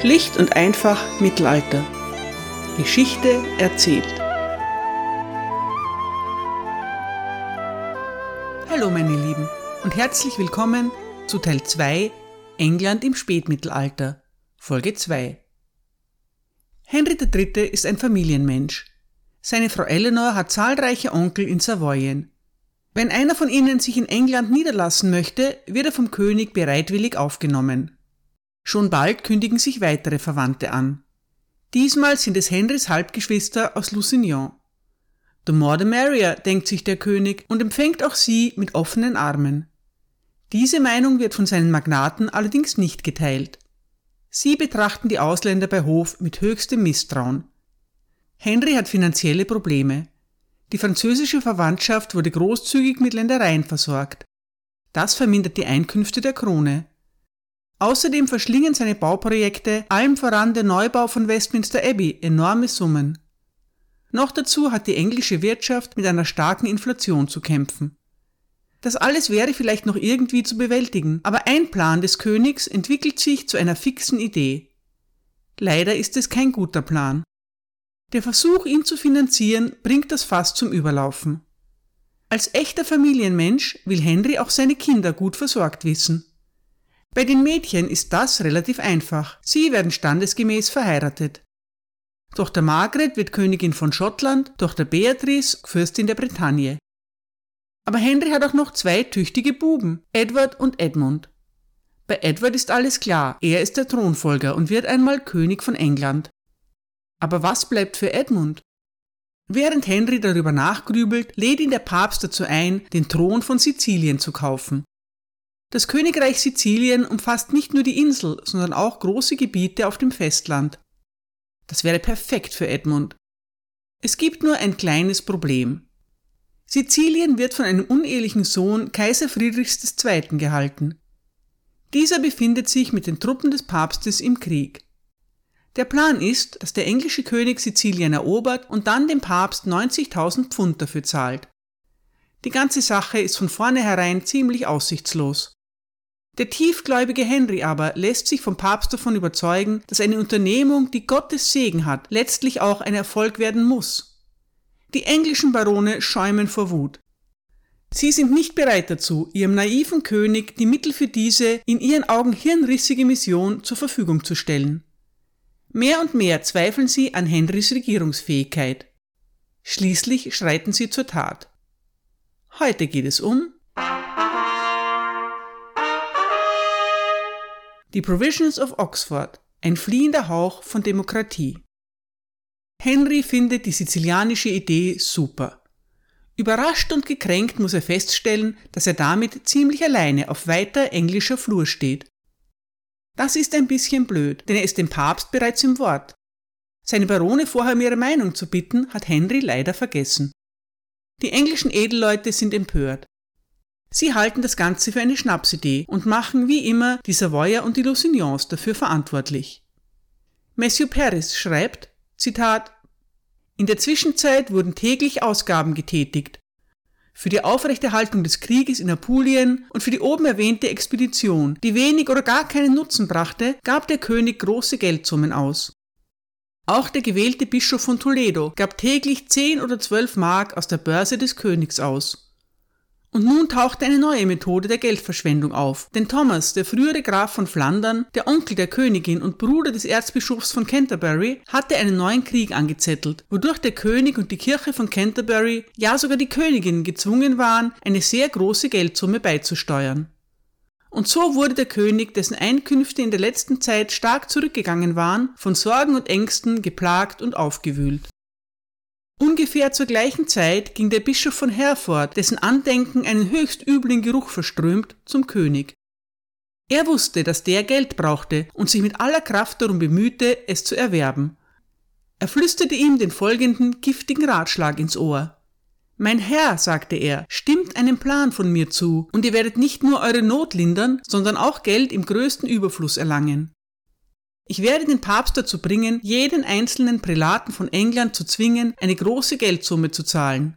Schlicht und einfach Mittelalter. Geschichte erzählt. Hallo meine Lieben und herzlich willkommen zu Teil 2 England im Spätmittelalter, Folge 2. Henry III. ist ein Familienmensch. Seine Frau Eleanor hat zahlreiche Onkel in Savoyen. Wenn einer von ihnen sich in England niederlassen möchte, wird er vom König bereitwillig aufgenommen. Schon bald kündigen sich weitere Verwandte an. Diesmal sind es Henrys Halbgeschwister aus Lusignan. The more the merrier, denkt sich der König und empfängt auch sie mit offenen Armen. Diese Meinung wird von seinen Magnaten allerdings nicht geteilt. Sie betrachten die Ausländer bei Hof mit höchstem Misstrauen. Henry hat finanzielle Probleme. Die französische Verwandtschaft wurde großzügig mit Ländereien versorgt. Das vermindert die Einkünfte der Krone. Außerdem verschlingen seine Bauprojekte, allem voran der Neubau von Westminster Abbey, enorme Summen. Noch dazu hat die englische Wirtschaft mit einer starken Inflation zu kämpfen. Das alles wäre vielleicht noch irgendwie zu bewältigen, aber ein Plan des Königs entwickelt sich zu einer fixen Idee. Leider ist es kein guter Plan. Der Versuch, ihn zu finanzieren, bringt das Fass zum Überlaufen. Als echter Familienmensch will Henry auch seine Kinder gut versorgt wissen. Bei den Mädchen ist das relativ einfach. Sie werden standesgemäß verheiratet. Tochter Margaret wird Königin von Schottland, Tochter Beatrice Fürstin der Bretagne. Aber Henry hat auch noch zwei tüchtige Buben, Edward und Edmund. Bei Edward ist alles klar, er ist der Thronfolger und wird einmal König von England. Aber was bleibt für Edmund? Während Henry darüber nachgrübelt, lädt ihn der Papst dazu ein, den Thron von Sizilien zu kaufen. Das Königreich Sizilien umfasst nicht nur die Insel, sondern auch große Gebiete auf dem Festland. Das wäre perfekt für Edmund. Es gibt nur ein kleines Problem. Sizilien wird von einem unehelichen Sohn Kaiser Friedrichs II. gehalten. Dieser befindet sich mit den Truppen des Papstes im Krieg. Der Plan ist, dass der englische König Sizilien erobert und dann dem Papst 90.000 Pfund dafür zahlt. Die ganze Sache ist von vornherein ziemlich aussichtslos. Der tiefgläubige Henry aber lässt sich vom Papst davon überzeugen, dass eine Unternehmung, die Gottes Segen hat, letztlich auch ein Erfolg werden muss. Die englischen Barone schäumen vor Wut. Sie sind nicht bereit dazu, ihrem naiven König die Mittel für diese in ihren Augen hirnrissige Mission zur Verfügung zu stellen. Mehr und mehr zweifeln sie an Henrys Regierungsfähigkeit. Schließlich schreiten sie zur Tat. Heute geht es um Die Provisions of Oxford, ein fliehender Hauch von Demokratie. Henry findet die sizilianische Idee super. Überrascht und gekränkt muss er feststellen, dass er damit ziemlich alleine auf weiter englischer Flur steht. Das ist ein bisschen blöd, denn er ist dem Papst bereits im Wort. Seine Barone vorher um ihre Meinung zu bitten, hat Henry leider vergessen. Die englischen Edelleute sind empört. Sie halten das Ganze für eine Schnapsidee und machen wie immer die Savoyer und die Lusignans dafür verantwortlich. Matthew Paris schreibt, Zitat, in der Zwischenzeit wurden täglich Ausgaben getätigt. Für die Aufrechterhaltung des Krieges in Apulien und für die oben erwähnte Expedition, die wenig oder gar keinen Nutzen brachte, gab der König große Geldsummen aus. Auch der gewählte Bischof von Toledo gab täglich zehn oder zwölf Mark aus der Börse des Königs aus. Und nun tauchte eine neue Methode der Geldverschwendung auf. Denn Thomas, der frühere Graf von Flandern, der Onkel der Königin und Bruder des Erzbischofs von Canterbury, hatte einen neuen Krieg angezettelt, wodurch der König und die Kirche von Canterbury, ja sogar die Königin, gezwungen waren, eine sehr große Geldsumme beizusteuern. Und so wurde der König, dessen Einkünfte in der letzten Zeit stark zurückgegangen waren, von Sorgen und Ängsten geplagt und aufgewühlt. Ungefähr zur gleichen Zeit ging der Bischof von Herford, dessen Andenken einen höchst üblen Geruch verströmt, zum König. Er wusste, dass der Geld brauchte und sich mit aller Kraft darum bemühte, es zu erwerben. Er flüsterte ihm den folgenden giftigen Ratschlag ins Ohr. Mein Herr, sagte er, stimmt einem Plan von mir zu, und ihr werdet nicht nur eure Not lindern, sondern auch Geld im größten Überfluss erlangen. Ich werde den Papst dazu bringen, jeden einzelnen Prälaten von England zu zwingen, eine große Geldsumme zu zahlen.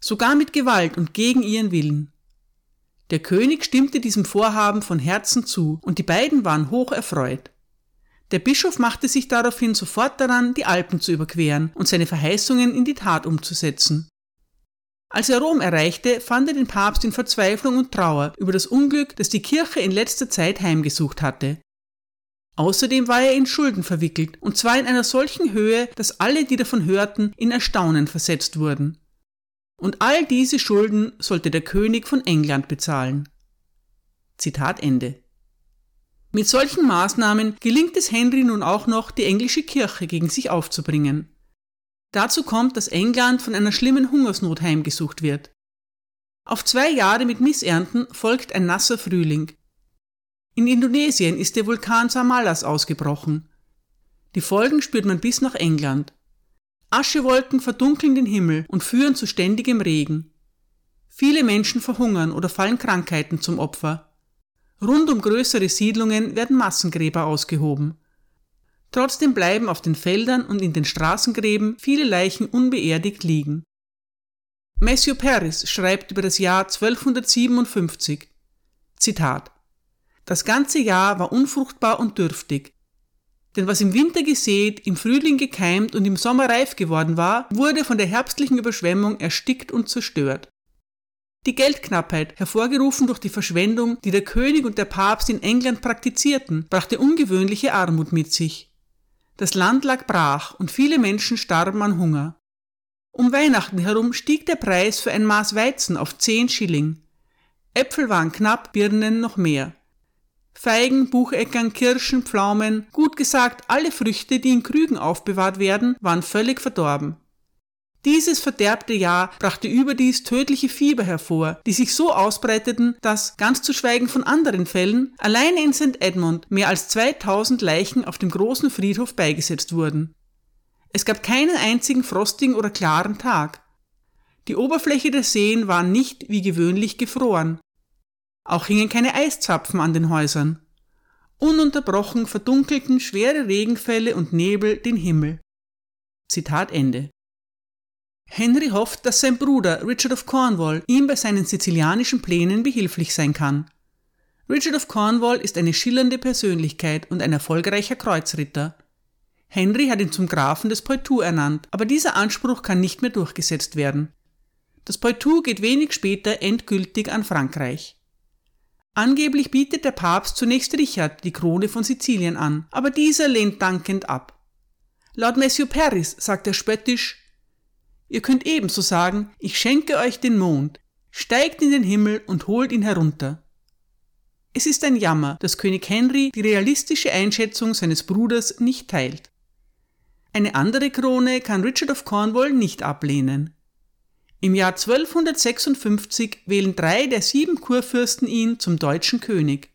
Sogar mit Gewalt und gegen ihren Willen. Der König stimmte diesem Vorhaben von Herzen zu, und die beiden waren hoch erfreut. Der Bischof machte sich daraufhin sofort daran, die Alpen zu überqueren und seine Verheißungen in die Tat umzusetzen. Als er Rom erreichte, fand er den Papst in Verzweiflung und Trauer über das Unglück, das die Kirche in letzter Zeit heimgesucht hatte. Außerdem war er in Schulden verwickelt, und zwar in einer solchen Höhe, dass alle, die davon hörten, in Erstaunen versetzt wurden. Und all diese Schulden sollte der König von England bezahlen. Zitat Ende. Mit solchen Maßnahmen gelingt es Henry nun auch noch, die englische Kirche gegen sich aufzubringen. Dazu kommt, dass England von einer schlimmen Hungersnot heimgesucht wird. Auf zwei Jahre mit Missernten folgt ein nasser Frühling. In Indonesien ist der Vulkan Samalas ausgebrochen. Die Folgen spürt man bis nach England. Aschewolken verdunkeln den Himmel und führen zu ständigem Regen. Viele Menschen verhungern oder fallen Krankheiten zum Opfer. Rund um größere Siedlungen werden Massengräber ausgehoben. Trotzdem bleiben auf den Feldern und in den Straßengräben viele Leichen unbeerdigt liegen. Matthew Paris schreibt über das Jahr 1257. Zitat. Das ganze Jahr war unfruchtbar und dürftig. Denn was im Winter gesät, im Frühling gekeimt und im Sommer reif geworden war, wurde von der herbstlichen Überschwemmung erstickt und zerstört. Die Geldknappheit, hervorgerufen durch die Verschwendung, die der König und der Papst in England praktizierten, brachte ungewöhnliche Armut mit sich. Das Land lag brach und viele Menschen starben an Hunger. Um Weihnachten herum stieg der Preis für ein Maß Weizen auf zehn Schilling. Äpfel waren knapp, Birnen noch mehr. Feigen, Bucheckern, Kirschen, Pflaumen, gut gesagt alle Früchte, die in Krügen aufbewahrt werden, waren völlig verdorben. Dieses verderbte Jahr brachte überdies tödliche Fieber hervor, die sich so ausbreiteten, dass, ganz zu schweigen von anderen Fällen, allein in St. Edmund mehr als 2000 Leichen auf dem großen Friedhof beigesetzt wurden. Es gab keinen einzigen frostigen oder klaren Tag. Die Oberfläche der Seen war nicht wie gewöhnlich gefroren. Auch hingen keine Eiszapfen an den Häusern. Ununterbrochen verdunkelten schwere Regenfälle und Nebel den Himmel. Zitat Ende. Henry hofft, dass sein Bruder Richard of Cornwall ihm bei seinen sizilianischen Plänen behilflich sein kann. Richard of Cornwall ist eine schillernde Persönlichkeit und ein erfolgreicher Kreuzritter. Henry hat ihn zum Grafen des Poitou ernannt, aber dieser Anspruch kann nicht mehr durchgesetzt werden. Das Poitou geht wenig später endgültig an Frankreich. Angeblich bietet der Papst zunächst Richard die Krone von Sizilien an, aber dieser lehnt dankend ab. Laut Matthew Paris sagt er spöttisch, Ihr könnt ebenso sagen, ich schenke euch den Mond, steigt in den Himmel und holt ihn herunter. Es ist ein Jammer, dass König Henry die realistische Einschätzung seines Bruders nicht teilt. Eine andere Krone kann Richard of Cornwall nicht ablehnen. Im Jahr 1256 wählen drei der sieben Kurfürsten ihn zum deutschen König.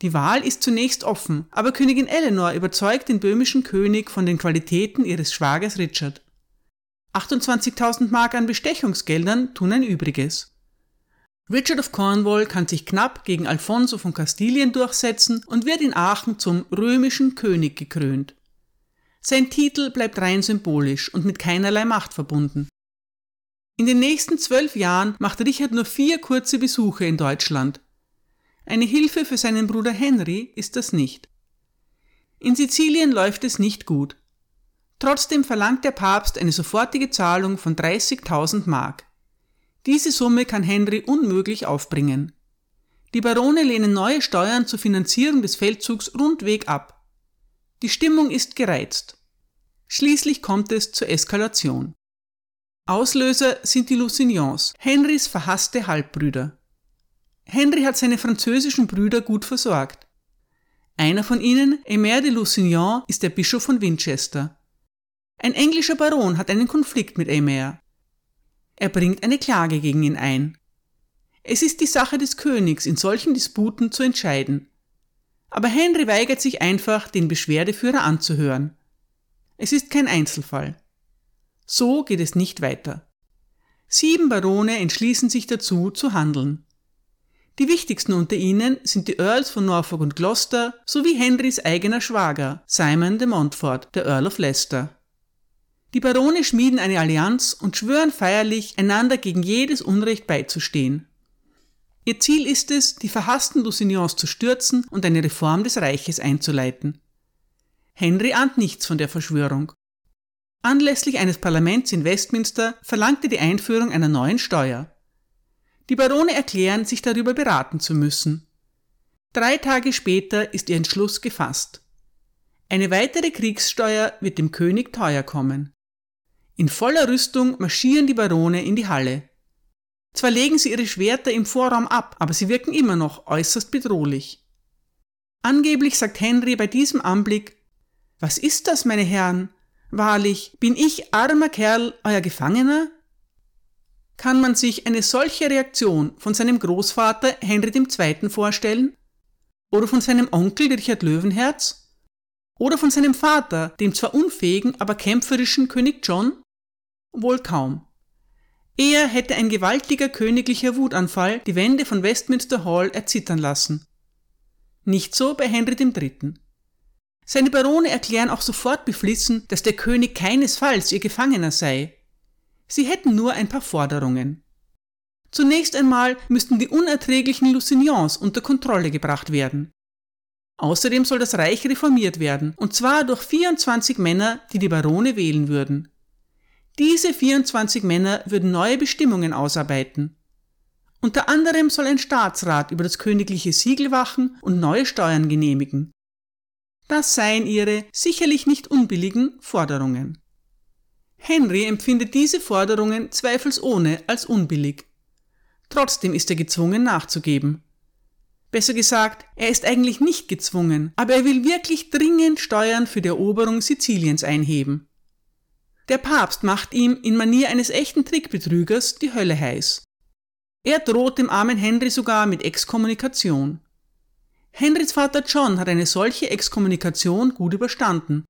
Die Wahl ist zunächst offen, aber Königin Eleanor überzeugt den böhmischen König von den Qualitäten ihres Schwagers Richard. 28.000 Mark an Bestechungsgeldern tun ein Übriges. Richard of Cornwall kann sich knapp gegen Alfonso von Kastilien durchsetzen und wird in Aachen zum römischen König gekrönt. Sein Titel bleibt rein symbolisch und mit keinerlei Macht verbunden. In den nächsten zwölf Jahren macht Richard nur vier kurze Besuche in Deutschland. Eine Hilfe für seinen Bruder Henry ist das nicht. In Sizilien läuft es nicht gut. Trotzdem verlangt der Papst eine sofortige Zahlung von 30.000 Mark. Diese Summe kann Henry unmöglich aufbringen. Die Barone lehnen neue Steuern zur Finanzierung des Feldzugs rundweg ab. Die Stimmung ist gereizt. Schließlich kommt es zur Eskalation. Auslöser sind die Lusignans, Henrys verhasste Halbbrüder. Henry hat seine französischen Brüder gut versorgt. Einer von ihnen, Aimère de Lusignan, ist der Bischof von Winchester. Ein englischer Baron hat einen Konflikt mit Amer. Er bringt eine Klage gegen ihn ein. Es ist die Sache des Königs, in solchen Disputen zu entscheiden. Aber Henry weigert sich einfach, den Beschwerdeführer anzuhören. Es ist kein Einzelfall. So geht es nicht weiter. Sieben Barone entschließen sich dazu, zu handeln. Die wichtigsten unter ihnen sind die Earls von Norfolk und Gloucester sowie Henrys eigener Schwager, Simon de Montfort, der Earl of Leicester. Die Barone schmieden eine Allianz und schwören feierlich, einander gegen jedes Unrecht beizustehen. Ihr Ziel ist es, die verhassten Lusignans zu stürzen und eine Reform des Reiches einzuleiten. Henry ahnt nichts von der Verschwörung. Anlässlich eines Parlaments in Westminster verlangte die Einführung einer neuen Steuer. Die Barone erklären, sich darüber beraten zu müssen. Drei Tage später ist ihr Entschluss gefasst. Eine weitere Kriegssteuer wird dem König teuer kommen. In voller Rüstung marschieren die Barone in die Halle. Zwar legen sie ihre Schwerter im Vorraum ab, aber sie wirken immer noch äußerst bedrohlich. Angeblich sagt Henry bei diesem Anblick Was ist das, meine Herren? Wahrlich, bin ich armer Kerl, euer Gefangener? Kann man sich eine solche Reaktion von seinem Großvater Henry II. vorstellen? Oder von seinem Onkel Richard Löwenherz? Oder von seinem Vater, dem zwar unfähigen, aber kämpferischen König John? Wohl kaum. Eher hätte ein gewaltiger königlicher Wutanfall die Wände von Westminster Hall erzittern lassen. Nicht so bei Henry III. Seine Barone erklären auch sofort beflissen, dass der König keinesfalls ihr Gefangener sei. Sie hätten nur ein paar Forderungen. Zunächst einmal müssten die unerträglichen Lusignans unter Kontrolle gebracht werden. Außerdem soll das Reich reformiert werden, und zwar durch 24 Männer, die die Barone wählen würden. Diese 24 Männer würden neue Bestimmungen ausarbeiten. Unter anderem soll ein Staatsrat über das königliche Siegel wachen und neue Steuern genehmigen. Das seien ihre sicherlich nicht unbilligen Forderungen. Henry empfindet diese Forderungen zweifelsohne als unbillig. Trotzdem ist er gezwungen nachzugeben. Besser gesagt, er ist eigentlich nicht gezwungen, aber er will wirklich dringend Steuern für die Eroberung Siziliens einheben. Der Papst macht ihm in Manier eines echten Trickbetrügers die Hölle heiß. Er droht dem armen Henry sogar mit Exkommunikation. Henrys Vater John hat eine solche Exkommunikation gut überstanden.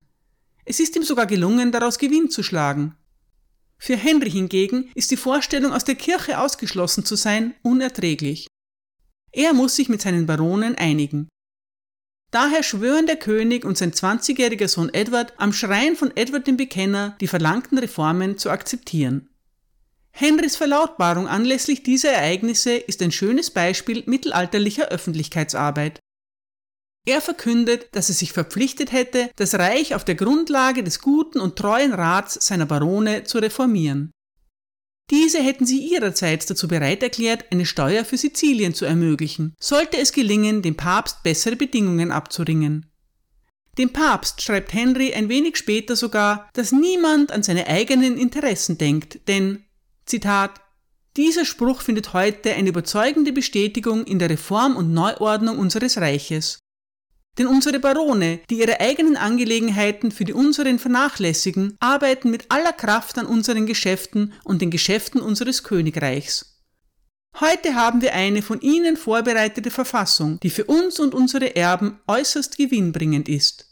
Es ist ihm sogar gelungen, daraus Gewinn zu schlagen. Für Henry hingegen ist die Vorstellung, aus der Kirche ausgeschlossen zu sein, unerträglich. Er muss sich mit seinen Baronen einigen. Daher schwören der König und sein 20-jähriger Sohn Edward am Schrein von Edward dem Bekenner, die verlangten Reformen zu akzeptieren. Henrys Verlautbarung anlässlich dieser Ereignisse ist ein schönes Beispiel mittelalterlicher Öffentlichkeitsarbeit. Er verkündet, dass er sich verpflichtet hätte, das Reich auf der Grundlage des guten und treuen Rats seiner Barone zu reformieren. Diese hätten sie ihrerseits dazu bereit erklärt, eine Steuer für Sizilien zu ermöglichen, sollte es gelingen, dem Papst bessere Bedingungen abzuringen. Dem Papst schreibt Henry ein wenig später sogar, dass niemand an seine eigenen Interessen denkt, denn, Zitat, dieser Spruch findet heute eine überzeugende Bestätigung in der Reform und Neuordnung unseres Reiches. Denn unsere Barone, die ihre eigenen Angelegenheiten für die unseren vernachlässigen, arbeiten mit aller Kraft an unseren Geschäften und den Geschäften unseres Königreichs. Heute haben wir eine von Ihnen vorbereitete Verfassung, die für uns und unsere Erben äußerst gewinnbringend ist.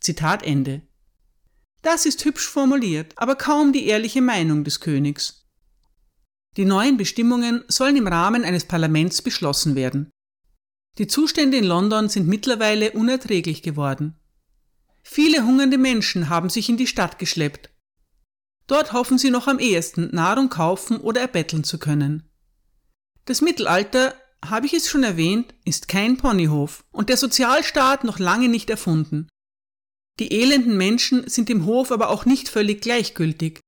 Zitat Ende. Das ist hübsch formuliert, aber kaum die ehrliche Meinung des Königs. Die neuen Bestimmungen sollen im Rahmen eines Parlaments beschlossen werden. Die Zustände in London sind mittlerweile unerträglich geworden. Viele hungernde Menschen haben sich in die Stadt geschleppt. Dort hoffen sie noch am ehesten Nahrung kaufen oder erbetteln zu können. Das Mittelalter, habe ich es schon erwähnt, ist kein Ponyhof und der Sozialstaat noch lange nicht erfunden. Die elenden Menschen sind dem Hof aber auch nicht völlig gleichgültig.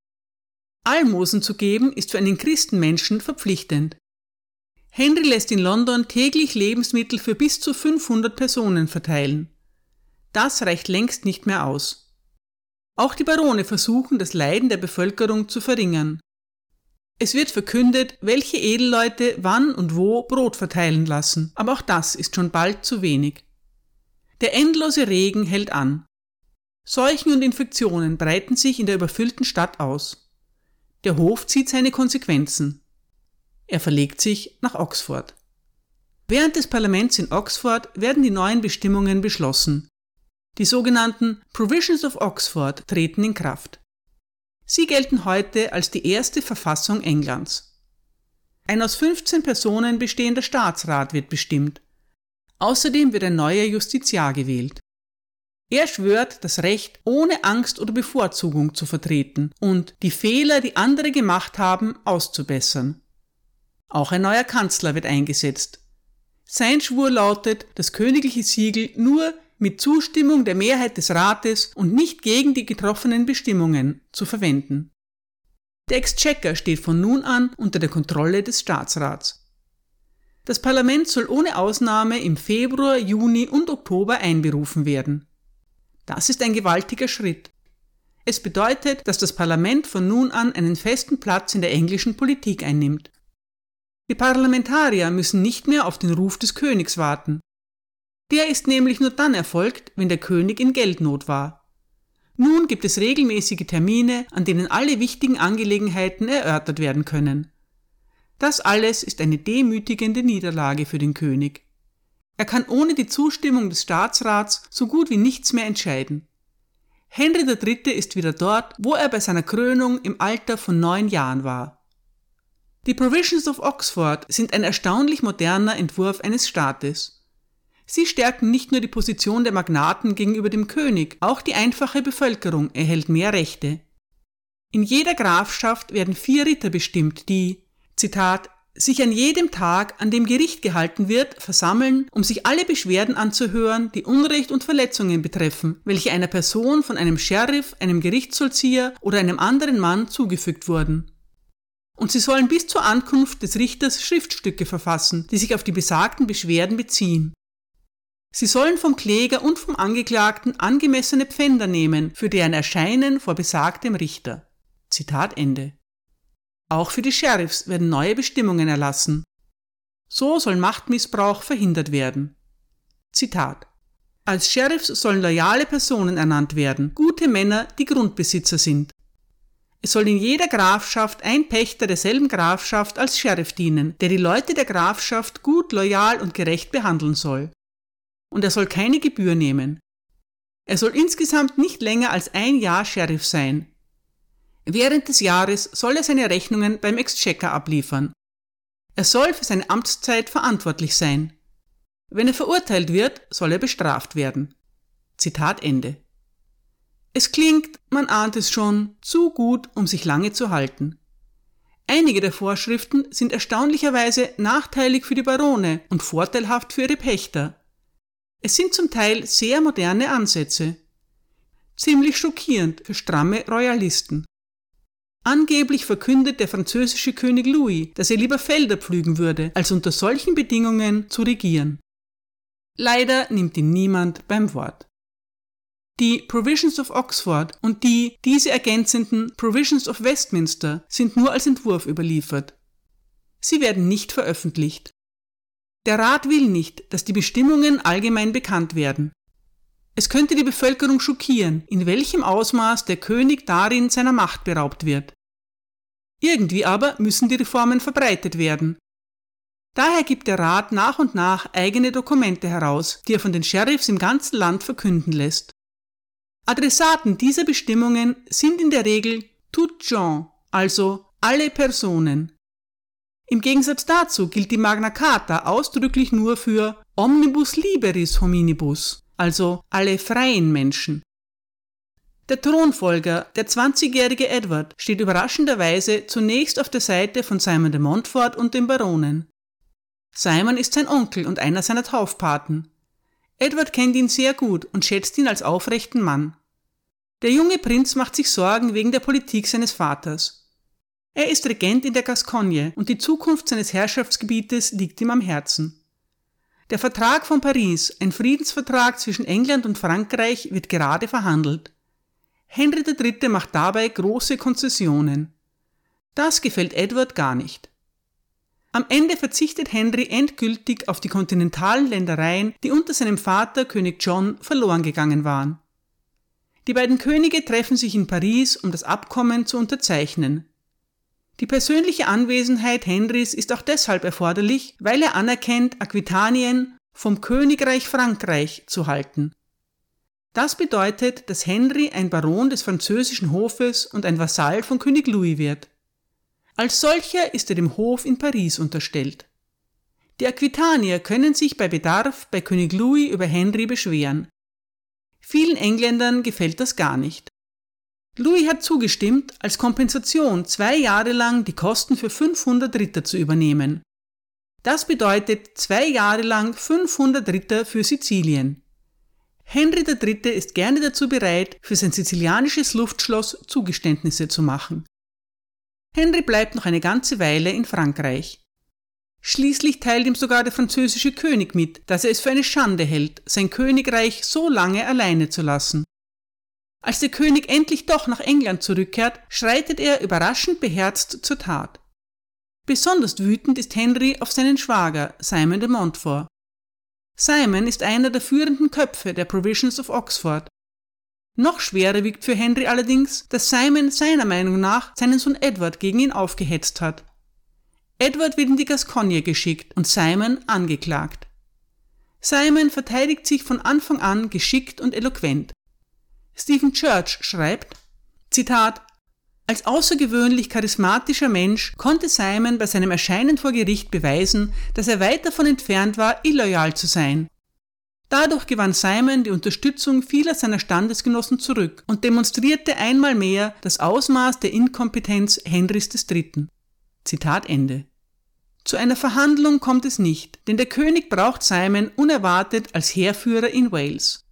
Almosen zu geben ist für einen Christenmenschen verpflichtend. Henry lässt in London täglich Lebensmittel für bis zu 500 Personen verteilen. Das reicht längst nicht mehr aus. Auch die Barone versuchen, das Leiden der Bevölkerung zu verringern. Es wird verkündet, welche Edelleute wann und wo Brot verteilen lassen, aber auch das ist schon bald zu wenig. Der endlose Regen hält an. Seuchen und Infektionen breiten sich in der überfüllten Stadt aus. Der Hof zieht seine Konsequenzen. Er verlegt sich nach Oxford. Während des Parlaments in Oxford werden die neuen Bestimmungen beschlossen. Die sogenannten Provisions of Oxford treten in Kraft. Sie gelten heute als die erste Verfassung Englands. Ein aus 15 Personen bestehender Staatsrat wird bestimmt. Außerdem wird ein neuer Justiziar gewählt. Er schwört, das Recht ohne Angst oder Bevorzugung zu vertreten und die Fehler, die andere gemacht haben, auszubessern. Auch ein neuer Kanzler wird eingesetzt. Sein Schwur lautet, das königliche Siegel nur mit Zustimmung der Mehrheit des Rates und nicht gegen die getroffenen Bestimmungen zu verwenden. Der Exchequer steht von nun an unter der Kontrolle des Staatsrats. Das Parlament soll ohne Ausnahme im Februar, Juni und Oktober einberufen werden. Das ist ein gewaltiger Schritt. Es bedeutet, dass das Parlament von nun an einen festen Platz in der englischen Politik einnimmt. Die Parlamentarier müssen nicht mehr auf den Ruf des Königs warten. Der ist nämlich nur dann erfolgt, wenn der König in Geldnot war. Nun gibt es regelmäßige Termine, an denen alle wichtigen Angelegenheiten erörtert werden können. Das alles ist eine demütigende Niederlage für den König. Er kann ohne die Zustimmung des Staatsrats so gut wie nichts mehr entscheiden. Henry III. ist wieder dort, wo er bei seiner Krönung im Alter von neun Jahren war. Die Provisions of Oxford sind ein erstaunlich moderner Entwurf eines Staates. Sie stärken nicht nur die Position der Magnaten gegenüber dem König, auch die einfache Bevölkerung erhält mehr Rechte. In jeder Grafschaft werden vier Ritter bestimmt, die, Zitat, sich an jedem Tag, an dem Gericht gehalten wird, versammeln, um sich alle Beschwerden anzuhören, die Unrecht und Verletzungen betreffen, welche einer Person von einem Sheriff, einem Gerichtsvollzieher oder einem anderen Mann zugefügt wurden. Und sie sollen bis zur Ankunft des Richters Schriftstücke verfassen, die sich auf die besagten Beschwerden beziehen. Sie sollen vom Kläger und vom Angeklagten angemessene Pfänder nehmen für deren Erscheinen vor besagtem Richter. Zitat Ende. Auch für die Sheriffs werden neue Bestimmungen erlassen. So soll Machtmissbrauch verhindert werden. Zitat. Als Sheriffs sollen loyale Personen ernannt werden, gute Männer, die Grundbesitzer sind. Es soll in jeder Grafschaft ein Pächter derselben Grafschaft als Sheriff dienen, der die Leute der Grafschaft gut, loyal und gerecht behandeln soll und er soll keine Gebühr nehmen. Er soll insgesamt nicht länger als ein Jahr Sheriff sein. Während des Jahres soll er seine Rechnungen beim Exchequer abliefern. Er soll für seine Amtszeit verantwortlich sein. Wenn er verurteilt wird, soll er bestraft werden. Zitat Ende. Es klingt, man ahnt es schon, zu gut, um sich lange zu halten. Einige der Vorschriften sind erstaunlicherweise nachteilig für die Barone und vorteilhaft für ihre Pächter, es sind zum Teil sehr moderne Ansätze. Ziemlich schockierend für stramme Royalisten. Angeblich verkündet der französische König Louis, dass er lieber Felder pflügen würde, als unter solchen Bedingungen zu regieren. Leider nimmt ihn niemand beim Wort. Die Provisions of Oxford und die diese ergänzenden Provisions of Westminster sind nur als Entwurf überliefert. Sie werden nicht veröffentlicht. Der Rat will nicht, dass die Bestimmungen allgemein bekannt werden. Es könnte die Bevölkerung schockieren, in welchem Ausmaß der König darin seiner Macht beraubt wird. Irgendwie aber müssen die Reformen verbreitet werden. Daher gibt der Rat nach und nach eigene Dokumente heraus, die er von den Sheriffs im ganzen Land verkünden lässt. Adressaten dieser Bestimmungen sind in der Regel tout gens, also alle Personen. Im Gegensatz dazu gilt die Magna Carta ausdrücklich nur für omnibus liberis hominibus, also alle freien Menschen. Der Thronfolger, der 20-jährige Edward, steht überraschenderweise zunächst auf der Seite von Simon de Montfort und den Baronen. Simon ist sein Onkel und einer seiner Taufpaten. Edward kennt ihn sehr gut und schätzt ihn als aufrechten Mann. Der junge Prinz macht sich Sorgen wegen der Politik seines Vaters. Er ist Regent in der Gascogne und die Zukunft seines Herrschaftsgebietes liegt ihm am Herzen. Der Vertrag von Paris, ein Friedensvertrag zwischen England und Frankreich, wird gerade verhandelt. Henry III. macht dabei große Konzessionen. Das gefällt Edward gar nicht. Am Ende verzichtet Henry endgültig auf die kontinentalen Ländereien, die unter seinem Vater König John verloren gegangen waren. Die beiden Könige treffen sich in Paris, um das Abkommen zu unterzeichnen. Die persönliche Anwesenheit Henrys ist auch deshalb erforderlich, weil er anerkennt, Aquitanien vom Königreich Frankreich zu halten. Das bedeutet, dass Henry ein Baron des französischen Hofes und ein Vasall von König Louis wird. Als solcher ist er dem Hof in Paris unterstellt. Die Aquitanier können sich bei Bedarf bei König Louis über Henry beschweren. Vielen Engländern gefällt das gar nicht. Louis hat zugestimmt, als Kompensation zwei Jahre lang die Kosten für 500 Ritter zu übernehmen. Das bedeutet zwei Jahre lang 500 Ritter für Sizilien. Henry III. ist gerne dazu bereit, für sein sizilianisches Luftschloss Zugeständnisse zu machen. Henry bleibt noch eine ganze Weile in Frankreich. Schließlich teilt ihm sogar der französische König mit, dass er es für eine Schande hält, sein Königreich so lange alleine zu lassen. Als der König endlich doch nach England zurückkehrt, schreitet er überraschend beherzt zur Tat. Besonders wütend ist Henry auf seinen Schwager Simon de Montfort. Simon ist einer der führenden Köpfe der Provisions of Oxford. Noch schwerer wiegt für Henry allerdings, dass Simon seiner Meinung nach seinen Sohn Edward gegen ihn aufgehetzt hat. Edward wird in die Gascogne geschickt und Simon angeklagt. Simon verteidigt sich von Anfang an geschickt und eloquent. Stephen Church schreibt, Zitat, als außergewöhnlich charismatischer Mensch konnte Simon bei seinem Erscheinen vor Gericht beweisen, dass er weit davon entfernt war, illoyal zu sein. Dadurch gewann Simon die Unterstützung vieler seiner Standesgenossen zurück und demonstrierte einmal mehr das Ausmaß der Inkompetenz Henrys III. Zitat Ende. Zu einer Verhandlung kommt es nicht, denn der König braucht Simon unerwartet als Heerführer in Wales.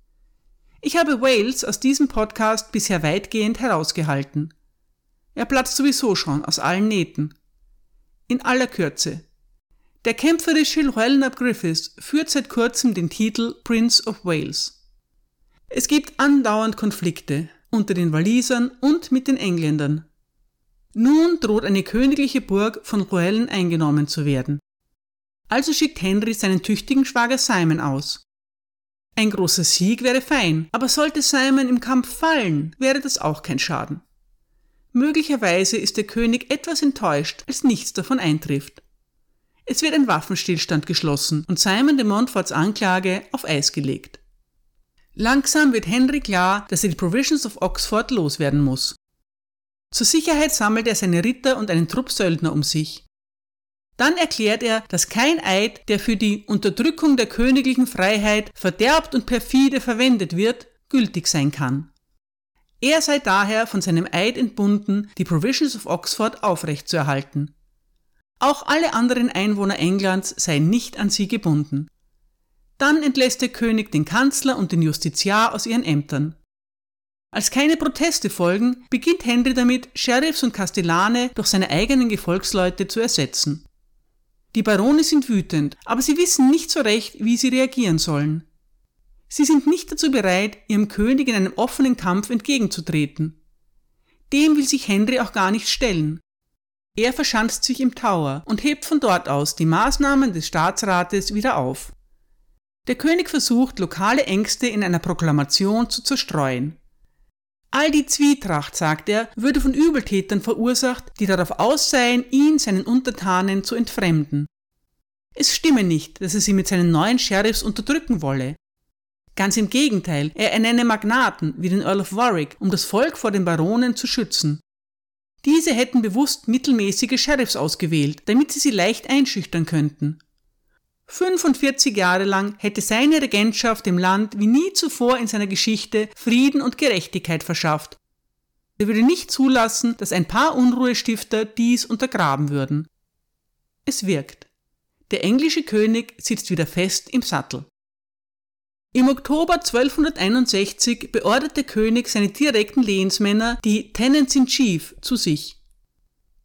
Ich habe Wales aus diesem Podcast bisher weitgehend herausgehalten. Er platzt sowieso schon aus allen Nähten. In aller Kürze. Der kämpferische Llewellyn Griffiths führt seit kurzem den Titel Prince of Wales. Es gibt andauernd Konflikte unter den Walisern und mit den Engländern. Nun droht eine königliche Burg von Llewellyn eingenommen zu werden. Also schickt Henry seinen tüchtigen Schwager Simon aus. Ein großer Sieg wäre fein, aber sollte Simon im Kampf fallen, wäre das auch kein Schaden. Möglicherweise ist der König etwas enttäuscht, als nichts davon eintrifft. Es wird ein Waffenstillstand geschlossen und Simon de Montforts Anklage auf Eis gelegt. Langsam wird Henry klar, dass er die Provisions of Oxford loswerden muss. Zur Sicherheit sammelt er seine Ritter und einen Trupp Söldner um sich. Dann erklärt er, dass kein Eid, der für die Unterdrückung der königlichen Freiheit verderbt und perfide verwendet wird, gültig sein kann. Er sei daher von seinem Eid entbunden, die Provisions of Oxford aufrechtzuerhalten. Auch alle anderen Einwohner Englands seien nicht an sie gebunden. Dann entlässt der König den Kanzler und den Justiziar aus ihren Ämtern. Als keine Proteste folgen, beginnt Henry damit, Sheriffs und Kastellane durch seine eigenen Gefolgsleute zu ersetzen. Die Barone sind wütend, aber sie wissen nicht so recht, wie sie reagieren sollen. Sie sind nicht dazu bereit, ihrem König in einem offenen Kampf entgegenzutreten. Dem will sich Henry auch gar nicht stellen. Er verschanzt sich im Tower und hebt von dort aus die Maßnahmen des Staatsrates wieder auf. Der König versucht, lokale Ängste in einer Proklamation zu zerstreuen. All die Zwietracht, sagt er, würde von Übeltätern verursacht, die darauf aus seien, ihn seinen Untertanen zu entfremden. Es stimme nicht, dass er sie mit seinen neuen Sheriffs unterdrücken wolle. Ganz im Gegenteil, er ernenne Magnaten wie den Earl of Warwick, um das Volk vor den Baronen zu schützen. Diese hätten bewusst mittelmäßige Sheriffs ausgewählt, damit sie sie leicht einschüchtern könnten. 45 Jahre lang hätte seine Regentschaft dem Land wie nie zuvor in seiner Geschichte Frieden und Gerechtigkeit verschafft. Er würde nicht zulassen, dass ein paar Unruhestifter dies untergraben würden. Es wirkt. Der englische König sitzt wieder fest im Sattel. Im Oktober 1261 beordert der König seine direkten Lehensmänner, die Tenants in Chief, zu sich.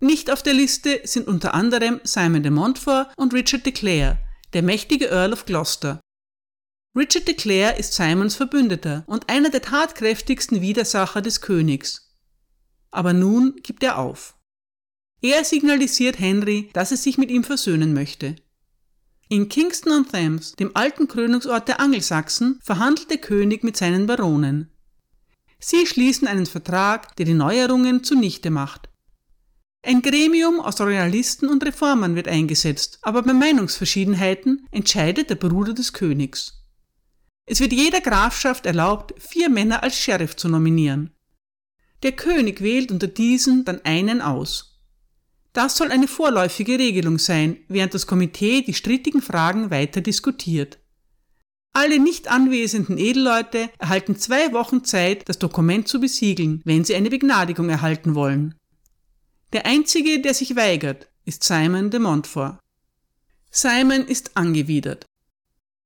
Nicht auf der Liste sind unter anderem Simon de Montfort und Richard de Clare, der mächtige Earl of Gloucester. Richard de Clare ist Simons Verbündeter und einer der tatkräftigsten Widersacher des Königs. Aber nun gibt er auf. Er signalisiert Henry, dass er sich mit ihm versöhnen möchte. In Kingston on Thames, dem alten Krönungsort der Angelsachsen, verhandelt der König mit seinen Baronen. Sie schließen einen Vertrag, der die Neuerungen zunichte macht. Ein Gremium aus Royalisten und Reformern wird eingesetzt, aber bei Meinungsverschiedenheiten entscheidet der Bruder des Königs. Es wird jeder Grafschaft erlaubt, vier Männer als Sheriff zu nominieren. Der König wählt unter diesen dann einen aus. Das soll eine vorläufige Regelung sein, während das Komitee die strittigen Fragen weiter diskutiert. Alle nicht anwesenden Edelleute erhalten zwei Wochen Zeit, das Dokument zu besiegeln, wenn sie eine Begnadigung erhalten wollen. Der einzige, der sich weigert, ist Simon de Montfort. Simon ist angewidert.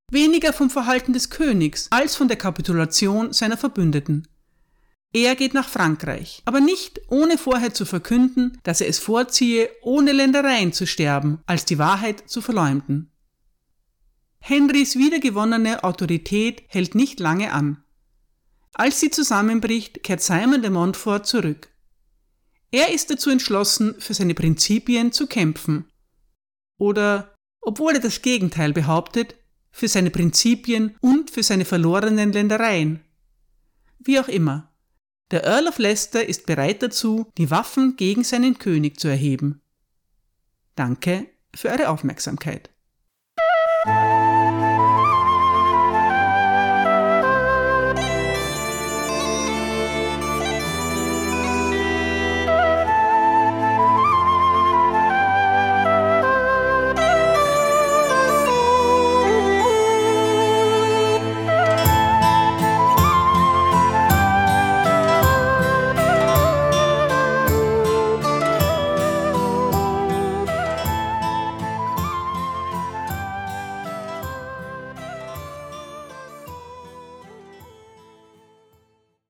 weniger vom Verhalten des Königs als von der Kapitulation seiner Verbündeten. Er geht nach Frankreich, aber nicht ohne vorher zu verkünden, dass er es vorziehe, ohne Ländereien zu sterben, als die Wahrheit zu verleumden. Henrys wiedergewonnene Autorität hält nicht lange an. Als sie zusammenbricht, kehrt Simon de Montfort zurück. Er ist dazu entschlossen, für seine Prinzipien zu kämpfen. Oder, obwohl er das Gegenteil behauptet, für seine Prinzipien und für seine verlorenen Ländereien. Wie auch immer. Der Earl of Leicester ist bereit dazu, die Waffen gegen seinen König zu erheben. Danke für eure Aufmerksamkeit.